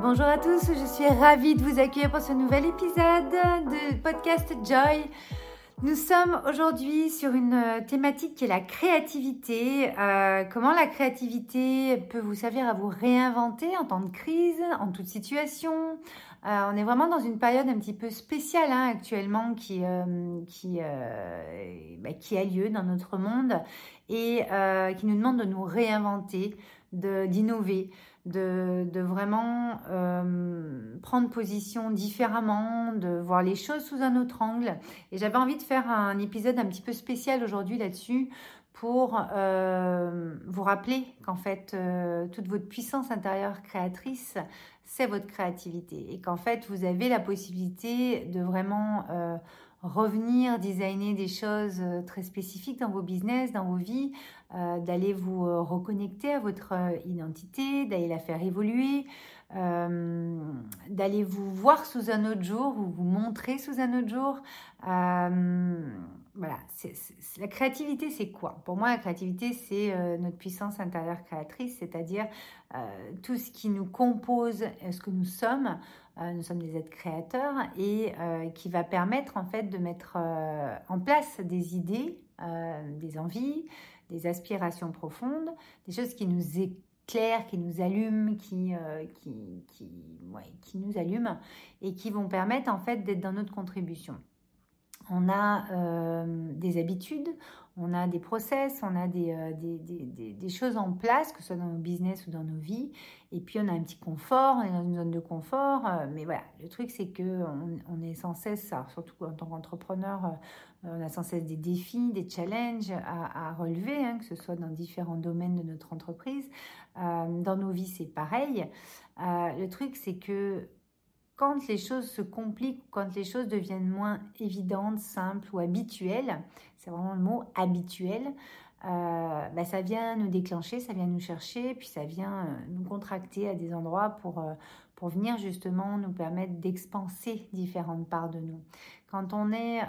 Bonjour à tous, je suis ravie de vous accueillir pour ce nouvel épisode de podcast Joy. Nous sommes aujourd'hui sur une euh, thématique qui est la créativité. Euh, comment la créativité peut vous servir à vous réinventer en temps de crise, en toute situation. Euh, on est vraiment dans une période un petit peu spéciale hein, actuellement qui, qui, bah, qui a lieu dans notre monde et qui nous demande de nous réinventer, d'innover de, vraiment euh, prendre position différemment, de voir les choses sous un autre angle. Et j'avais envie de faire un épisode un petit peu spécial aujourd'hui là-dessus pour euh, vous rappeler qu'en fait, euh, toute votre puissance intérieure créatrice, c'est votre créativité. Et qu'en fait, vous avez la possibilité de vraiment revenir designer des choses euh, très spécifiques dans vos business, dans vos vies, euh, d'aller vous euh, reconnecter à votre identité, d'aller la faire évoluer, d'aller vous voir sous un autre jour, ou vous montrer sous un autre jour. Voilà, la créativité, c'est quoi? Pour moi, la créativité, c'est notre puissance intérieure créatrice, c'est-à-dire tout ce qui nous compose, ce que nous sommes, euh, nous sommes des êtres créateurs et euh, qui va permettre en fait de mettre euh, en place des idées, des envies, des aspirations profondes, des choses qui nous éclairent, qui nous allument, qui, qui nous allument et qui vont permettre en fait d'être dans notre contribution on a euh, des habitudes, on a des process, on a euh, des, des, choses en place, que ce soit dans nos business ou dans nos vies. Et puis on a un petit confort, on est dans une zone de confort. Euh, mais voilà, le truc c'est que on, est sans cesse, surtout en tant qu'entrepreneur, on a sans cesse des défis, des challenges à, relever, hein, que ce soit dans différents domaines de notre entreprise. dans nos vies, c'est pareil. le truc c'est que quand les choses se compliquent, quand les choses deviennent moins évidentes, simples ou habituelles, c'est vraiment le mot habituel, euh, bah, ça vient nous déclencher, ça vient nous chercher, puis ça vient euh, nous contracter à des endroits pour, euh, pour venir justement nous permettre d'expanser différentes parts de nous. Quand on est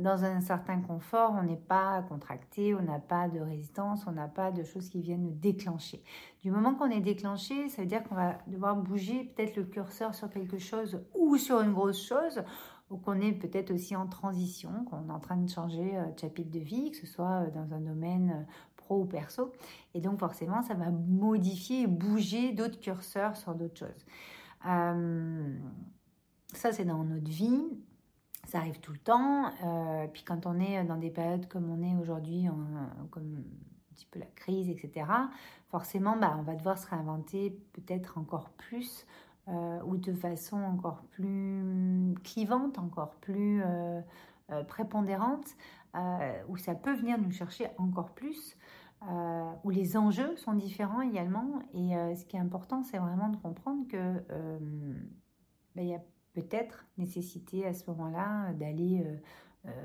dans un certain confort, on n'est pas contracté, on n'a pas de résistance, on n'a pas de choses qui viennent nous déclencher. Du moment qu'on est déclenché, ça veut dire qu'on va devoir bouger peut-être le curseur sur quelque chose ou sur une grosse chose ou qu'on est peut-être aussi en transition, qu'on est en train de changer euh, de chapitre de vie, que ce soit euh, dans un domaine euh, pro ou perso. Et donc forcément, ça va modifier et bouger d'autres curseurs sur d'autres choses. ça, c'est dans notre vie. Ça arrive tout le temps. puis quand on est dans des périodes comme on est aujourd'hui, comme un petit peu la crise, etc., forcément, bah, on va devoir se réinventer peut-être encore plus euh, ou de façon encore plus clivante, encore plus euh, euh, prépondérante, où ça peut venir nous chercher encore plus, où les enjeux sont différents également. Et ce qui est important, c'est vraiment de comprendre que ben, il y a peut-être nécessité à ce moment-là d'aller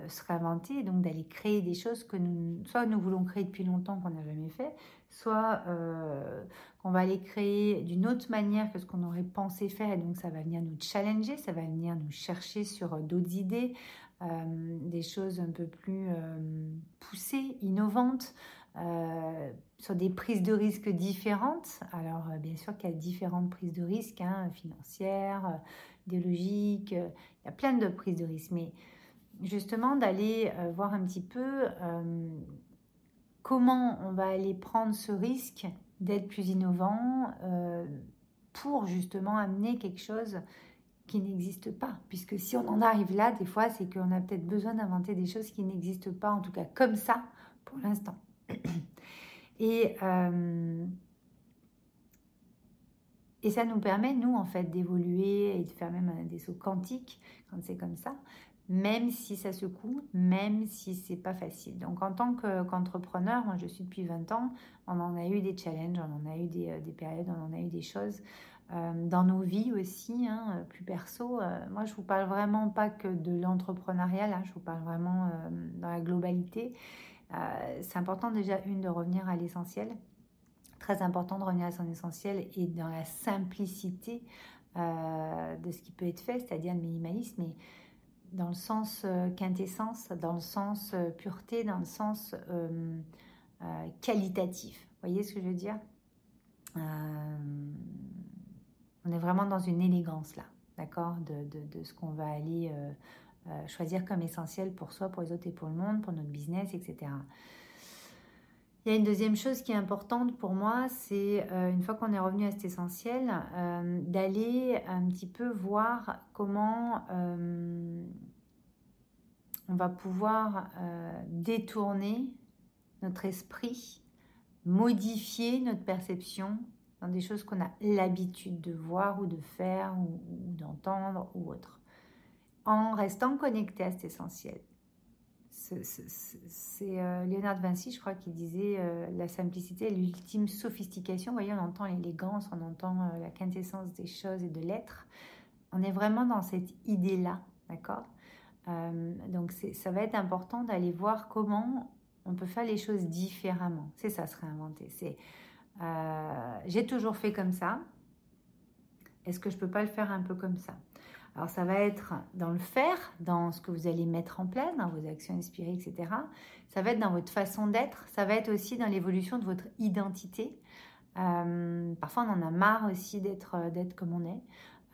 se réinventer, donc d'aller créer des choses que nous, soit nous voulons créer depuis longtemps qu'on n'a jamais fait, soit euh, qu'on va les créer d'une autre manière que ce qu'on aurait pensé faire, et donc ça va venir nous challenger, ça va venir nous chercher sur euh, d'autres idées, euh, des choses un peu plus poussées, innovantes, sur des prises de risques différentes. Alors bien sûr qu'il y a différentes prises de risques, hein, financières, idéologiques, il y a plein de prises de risques, mais justement d'aller voir un petit peu comment on va aller prendre ce risque d'être plus innovant euh, pour justement amener quelque chose qui n'existe pas. Puisque si on en arrive là, des fois, c'est qu'on a peut-être besoin d'inventer des choses qui n'existent pas, en tout cas comme ça, pour l'instant. Et, euh, et ça nous permet, nous, en fait, d'évoluer et de faire même des sauts quantiques quand c'est comme ça même si ça secoue, même si c'est pas facile. Donc en tant qu'entrepreneur, moi je suis depuis 20 ans, on en a eu des challenges, on en a eu des, euh, périodes, on en a eu des choses euh, dans nos vies aussi, hein, plus perso. Euh, moi je vous parle vraiment pas que de l'entrepreneuriat, là, je vous parle vraiment dans la globalité. C'est important déjà une de revenir à l'essentiel, très important de revenir à son essentiel et dans la simplicité de ce qui peut être fait, c'est-à-dire le minimalisme. Et, dans le sens euh, quintessence, dans le sens euh, pureté, dans le sens euh, qualitatif. Vous voyez ce que je veux dire? On est vraiment dans une élégance là, d'accord, de, ce qu'on va aller choisir comme essentiel pour soi, pour les autres et pour le monde, pour notre business, etc. Il y a une deuxième chose qui est importante pour moi, c'est euh, une fois qu'on est revenu à cet essentiel, euh, d'aller un petit peu voir comment euh, on va pouvoir détourner notre esprit, modifier notre perception dans des choses qu'on a l'habitude de voir ou de faire ou d'entendre ou autre, en restant connecté à cet essentiel c'est euh, Léonard Vinci, je crois, qui disait euh, la simplicité est l'ultime sophistication. Vous voyez, on entend l'élégance, on entend euh, la quintessence des choses et de l'être. On est vraiment dans cette idée-là, d'accord? Donc, ça va être important d'aller voir comment on peut faire les choses différemment. C'est ça, se réinventer. C'est j'ai toujours fait comme ça. Est-ce que je peux pas le faire un peu comme ça? Alors ça va être dans le faire, dans ce que vous allez mettre en place, dans vos actions inspirées, etc. Ça va être dans votre façon d'être, ça va être aussi dans l'évolution de votre identité. Euh, parfois on en a marre aussi d'être euh, comme on est,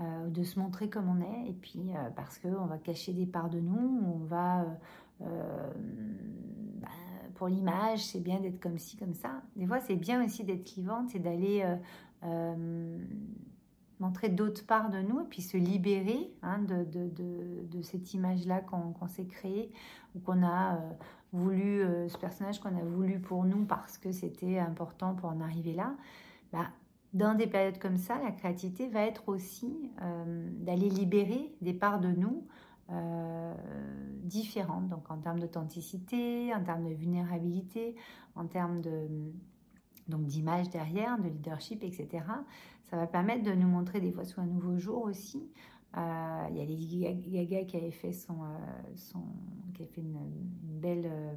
euh, de se montrer comme on est, et puis parce qu'on va cacher des parts de nous, on va... Bah, pour l'image, c'est bien d'être comme ci, comme ça. Des fois, c'est bien aussi d'être vivante et d'aller montrer d'autres parts de nous et puis se libérer hein, de, de, cette image-là qu'on s'est créée ou qu'on a euh, voulu, euh, ce personnage qu'on a voulu pour nous parce que c'était important pour en arriver là. Bah, dans des périodes comme ça, la créativité va être aussi euh, d'aller libérer des parts de nous différentes, donc en termes d'authenticité, en termes de vulnérabilité, en termes de donc d'image derrière, de leadership, etc. Ça va permettre de nous montrer des fois sous un nouveau jour aussi. Euh, il y a Lady Gaga qui avait fait son, euh, qui a fait une, belle, euh,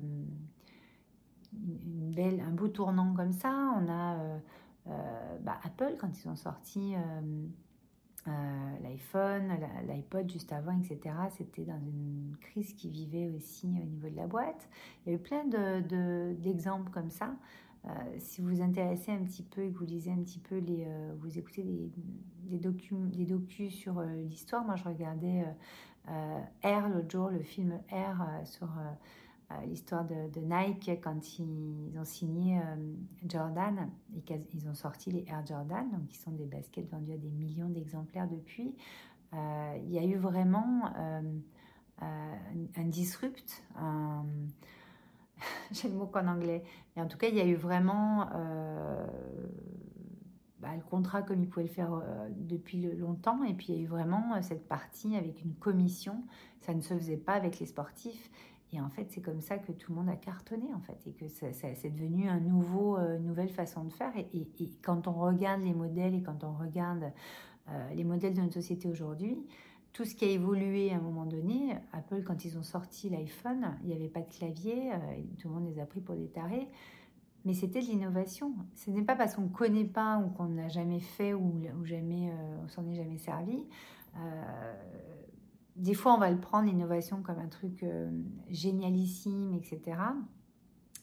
une belle, un beau tournant comme ça. On a bah, Apple quand ils ont sorti l'iPhone, l'iPod juste avant, etc. C'était dans une crise qui vivait aussi au niveau de la boîte. Il y a eu plein d'exemples de, comme ça. Euh, si vous vous intéressez un petit peu et que vous lisez un petit peu, euh, vous écoutez des, des, des docus sur euh, l'histoire, moi je regardais R l'autre jour, le film R sur l'histoire de, Nike quand ils ont signé Jordan et qu'ils ont sorti les Air Jordan, donc qui sont des baskets vendus à des millions d'exemplaires depuis. il y a eu vraiment un, disrupt, un j'ai le mot qu'en anglais. Mais en tout cas, il y a eu vraiment euh, bah, le contrat comme il pouvait le faire euh, depuis longtemps. Et puis, il y a eu vraiment euh, cette partie avec une commission. Ça ne se faisait pas avec les sportifs. Et en fait, c'est comme ça que tout le monde a cartonné, en fait, et que c'est devenu un nouveau, nouvelle façon de faire. Et, quand on regarde les modèles et quand on regarde les modèles de notre société aujourd'hui, tout ce qui a évolué à un moment donné. Apple, quand ils ont sorti l'iPhone, il n'y avait pas de clavier, euh, tout le monde les a pris pour des tarés. Mais c'était de l'innovation. Ce n'est pas parce qu'on ne connaît pas ou qu'on n'a jamais fait ou, jamais euh, on s'en est jamais servi. Euh, des fois, on va le prendre, l'innovation, comme un truc génialissime, etc.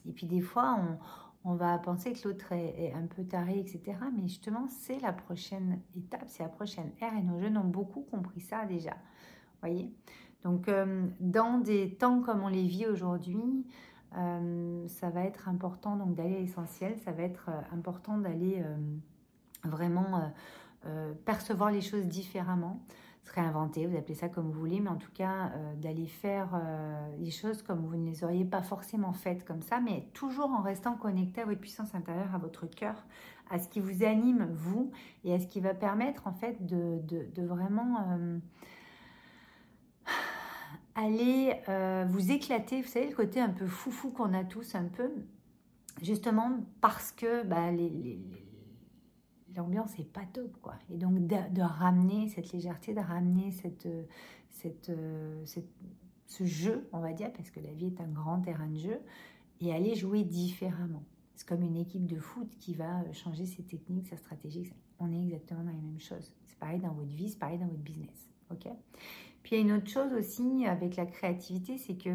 Et puis des fois, on, on va penser que l'autre est, un peu taré, etc. Mais justement, c'est la prochaine étape, c'est la prochaine ère et nos jeunes ont beaucoup compris ça déjà. Voyez? Donc, euh, dans des temps comme on les vit aujourd'hui, euh, ça va être important donc d'aller à l'essentiel, ça va être euh, important d'aller vraiment percevoir les choses différemment se réinventer, vous appelez ça comme vous voulez, mais en tout cas euh, d'aller faire euh, les choses comme vous ne les auriez pas forcément faites comme ça, mais toujours en restant connecté à votre puissance intérieure, à votre cœur, à ce qui vous anime, vous, et à ce qui va permettre en fait de, de, vraiment euh, aller vous éclater. Vous savez, le côté un peu foufou qu'on a tous, un peu, justement parce que bah, les l'ambiance est pas top quoi. Et donc de, ramener cette légèreté de ramener cette, cette, ce jeu on va dire parce que la vie est un grand terrain de jeu et aller jouer différemment. C'est comme une équipe de foot qui va changer ses techniques sa stratégie on est exactement dans les mêmes choses. C'est pareil dans votre vie c'est pareil dans votre business ok? Puis il y a une autre chose aussi avec la créativité c'est que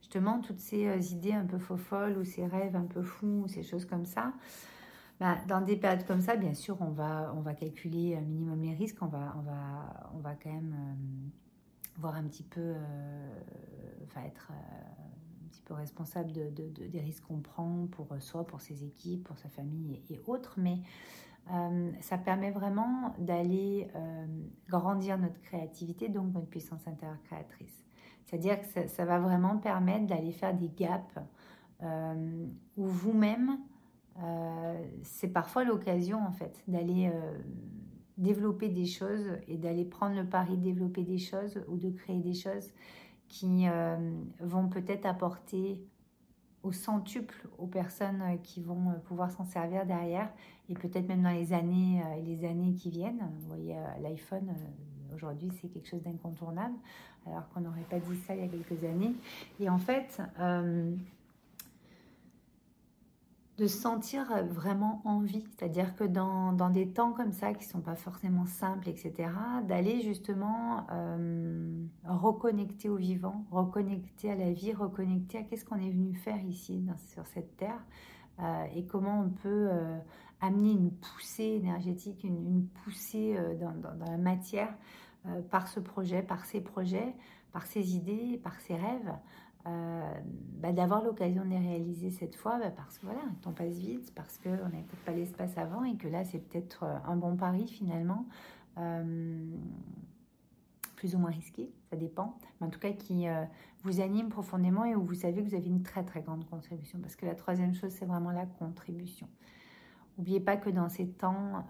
justement toutes ces euh, idées un peu faux folles ou ces rêves un peu fous ces choses comme ça bah, Dans des périodes comme ça, bien sûr, on va, on va calculer un minimum les risques. On va, on va, on va quand même voir un petit peu, enfin être un petit peu responsable de, des risques qu'on prend pour soi, pour ses équipes, pour sa famille et, autres. Mais ça permet vraiment d'aller grandir notre créativité, donc notre puissance intérieure créatrice. C'est-à-dire que ça, va vraiment permettre d'aller faire des gaps euh, où vous-même, euh, c'est parfois l'occasion en fait d'aller euh, développer des choses et d'aller prendre le pari de développer des choses ou de créer des choses qui vont peut-être apporter au centuple aux personnes qui vont pouvoir s'en servir derrière et peut-être même dans les années, les années qui viennent. Vous voyez, l'iPhone, aujourd'hui, c'est quelque chose d'incontournable alors qu'on n'aurait pas dit ça il y a quelques années. Et en fait, euh, de sentir vraiment envie, c'est-à-dire que dans, des temps comme ça qui ne sont pas forcément simples, etc., d'aller justement euh, reconnecter au vivant, reconnecter à la vie, reconnecter à qu'est-ce qu'on est venu faire ici sur cette terre euh, et comment on peut amener une poussée énergétique, une, poussée dans, la matière euh, par ce projet, par ces projets, par ces idées, par ces rêves, euh, bah, d'avoir l'occasion de les réaliser cette fois, bah, parce que voilà, le temps passe vite, parce qu'on n'avait peut-être pas l'espace avant et que là, c'est peut-être euh, un bon pari finalement, plus ou moins risqué, ça dépend, mais en tout cas qui vous anime profondément et où vous savez que vous avez une très très grande contribution. Parce que la troisième chose, c'est vraiment la contribution. N'oubliez pas que dans ces temps,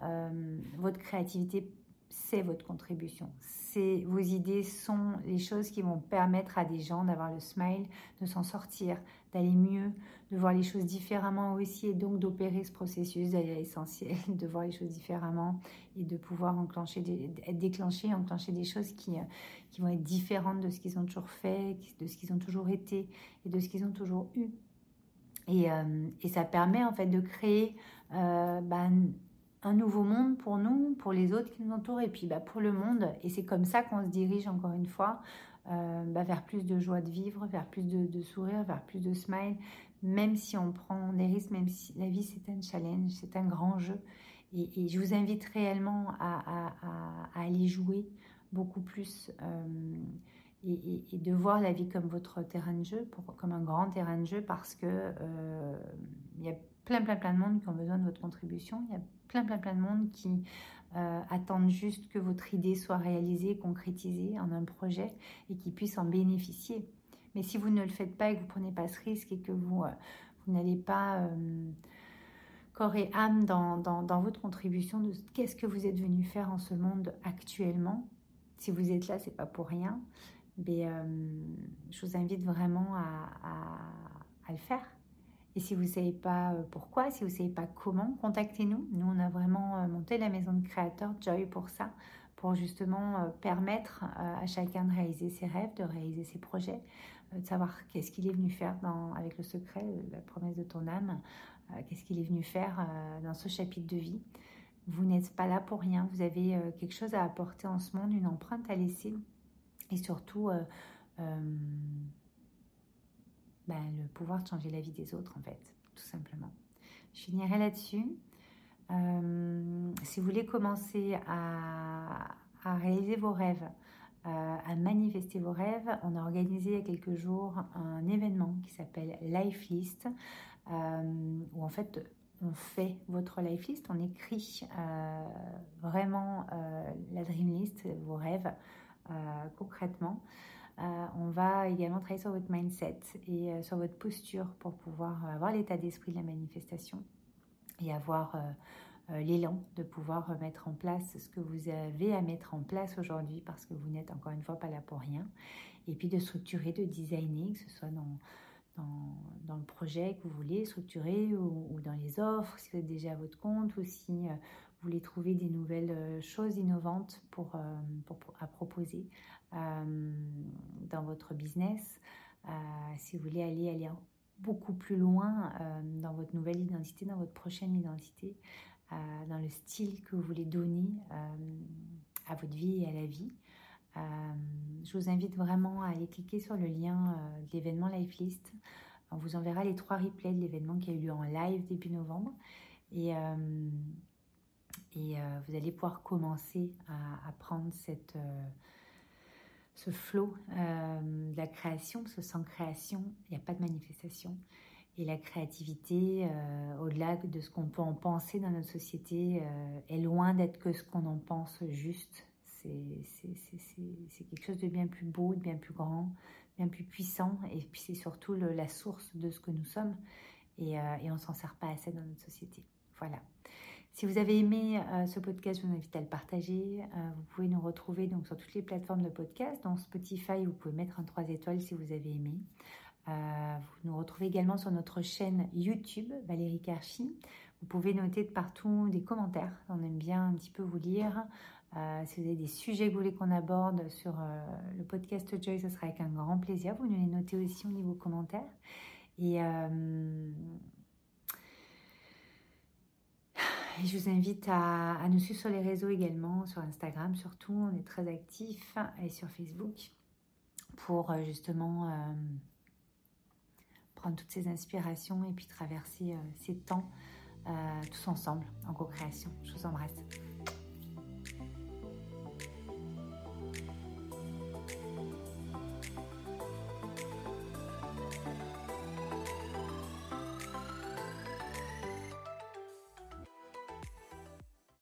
votre créativité c'est votre contribution. C'est vos idées sont les choses qui vont permettre à des gens d'avoir le smile, de s'en sortir, d'aller mieux, de voir les choses différemment aussi et donc d'opérer ce processus d'aller à l'essentiel, de voir les choses différemment et de pouvoir enclencher des, déclencher, enclencher des choses qui, euh, qui vont être différentes de ce qu'ils ont toujours fait, de ce qu'ils ont toujours été et de ce qu'ils ont toujours eu. Et, euh, et, ça permet en fait de créer euh, ben, un nouveau monde pour nous, pour les autres qui nous entourent et puis bah, pour le monde. Et c'est comme ça qu'on se dirige encore une fois euh, bah, vers plus de joie de vivre, vers plus de, de, sourire, vers plus de smile, même si on prend des risques, même si la vie c'est un challenge, c'est un grand jeu. Et, je vous invite réellement à, aller jouer beaucoup plus euh, et, de voir la vie comme votre terrain de jeu, comme un grand terrain de jeu, parce que euh, il y a plein, plein, plein de monde qui ont besoin de votre contribution. Plein, plein, plein de monde qui euh, attendent juste que votre idée soit réalisée, concrétisée en un projet et qui puissent en bénéficier. Mais si vous ne le faites pas et que vous ne prenez pas ce risque et que vous, euh, vous n'allez pas euh, corps et âme dans, dans, votre contribution de qu'est-ce que vous êtes venu faire en ce monde actuellement, si vous êtes là, c'est pas pour rien. Mais je vous invite vraiment à, à le faire et si vous ne savez pas euh, pourquoi, si vous ne savez pas comment, contactez-nous. Nous, on a vraiment euh, monté la maison de créateurs Joy pour ça, pour justement euh, permettre à chacun de réaliser ses rêves, de réaliser ses projets, de savoir qu'est-ce qu'il est venu faire dans, avec le secret, la promesse de ton âme, qu'est-ce qu'il est venu faire dans ce chapitre de vie. Vous n'êtes pas là pour rien, vous avez quelque chose à apporter en ce monde, une empreinte à laisser et surtout bah, le pouvoir de changer la vie des autres, en fait, tout simplement. Je finirai là-dessus. Euh, si vous voulez commencer à, réaliser vos rêves, euh, à manifester vos rêves, on a organisé il y a quelques jours un événement qui s'appelle Life List, euh, où en fait on fait votre life list, on écrit vraiment la dream list, vos rêves concrètement. Euh, on va également travailler sur votre mindset et euh, sur votre posture pour pouvoir avoir l'état d'esprit de la manifestation et avoir euh, l'élan de pouvoir mettre en place ce que vous avez à mettre en place aujourd'hui parce que vous n'êtes encore une fois pas là pour rien. Et puis de structurer, de designer, que ce soit dans, le projet que vous voulez structurer ou, dans les offres, si vous êtes déjà à votre compte ou si voulez trouver des nouvelles choses innovantes pour, à proposer euh, dans votre business, euh, si vous voulez aller, beaucoup plus loin euh, dans votre nouvelle identité, dans votre prochaine identité, dans le style que vous voulez donner à votre vie et à la vie. je vous invite vraiment à aller cliquer sur le lien de l'événement Lifelist. On vous enverra les trois replays de l'événement qui a eu lieu en live début novembre. Et, et vous allez pouvoir commencer à, prendre cette, ce flot de la création, parce que sans création, il n'y a pas de manifestation. Et la créativité, au-delà de ce qu'on peut en penser dans notre société, est loin d'être que ce qu'on en pense juste. C'est quelque chose de bien plus beau, de bien plus grand, bien plus puissant. Et puis c'est surtout la source de ce que nous sommes. Et, euh, et on s'en sert pas assez dans notre société. Voilà. Si vous avez aimé euh, ce podcast, je vous invite à le partager. Euh, vous pouvez nous retrouver donc sur toutes les plateformes de podcast. Dans Spotify, vous pouvez mettre un 3 étoiles si vous avez aimé. vous nous retrouvez également sur notre chaîne YouTube, Valérie Karchi. Vous pouvez noter de partout des commentaires. On aime bien un petit peu vous lire. Euh, si vous avez des sujets que vous voulez qu'on aborde sur euh, le podcast Joy, ce sera avec un grand plaisir. Vous nous les notez aussi au niveau commentaires. Et, euh, je vous invite à, à, nous suivre sur les réseaux également, sur Instagram surtout. On est très actifs et sur Facebook pour justement prendre toutes ces inspirations et puis traverser ces temps tous ensemble en co-création. Je vous embrasse.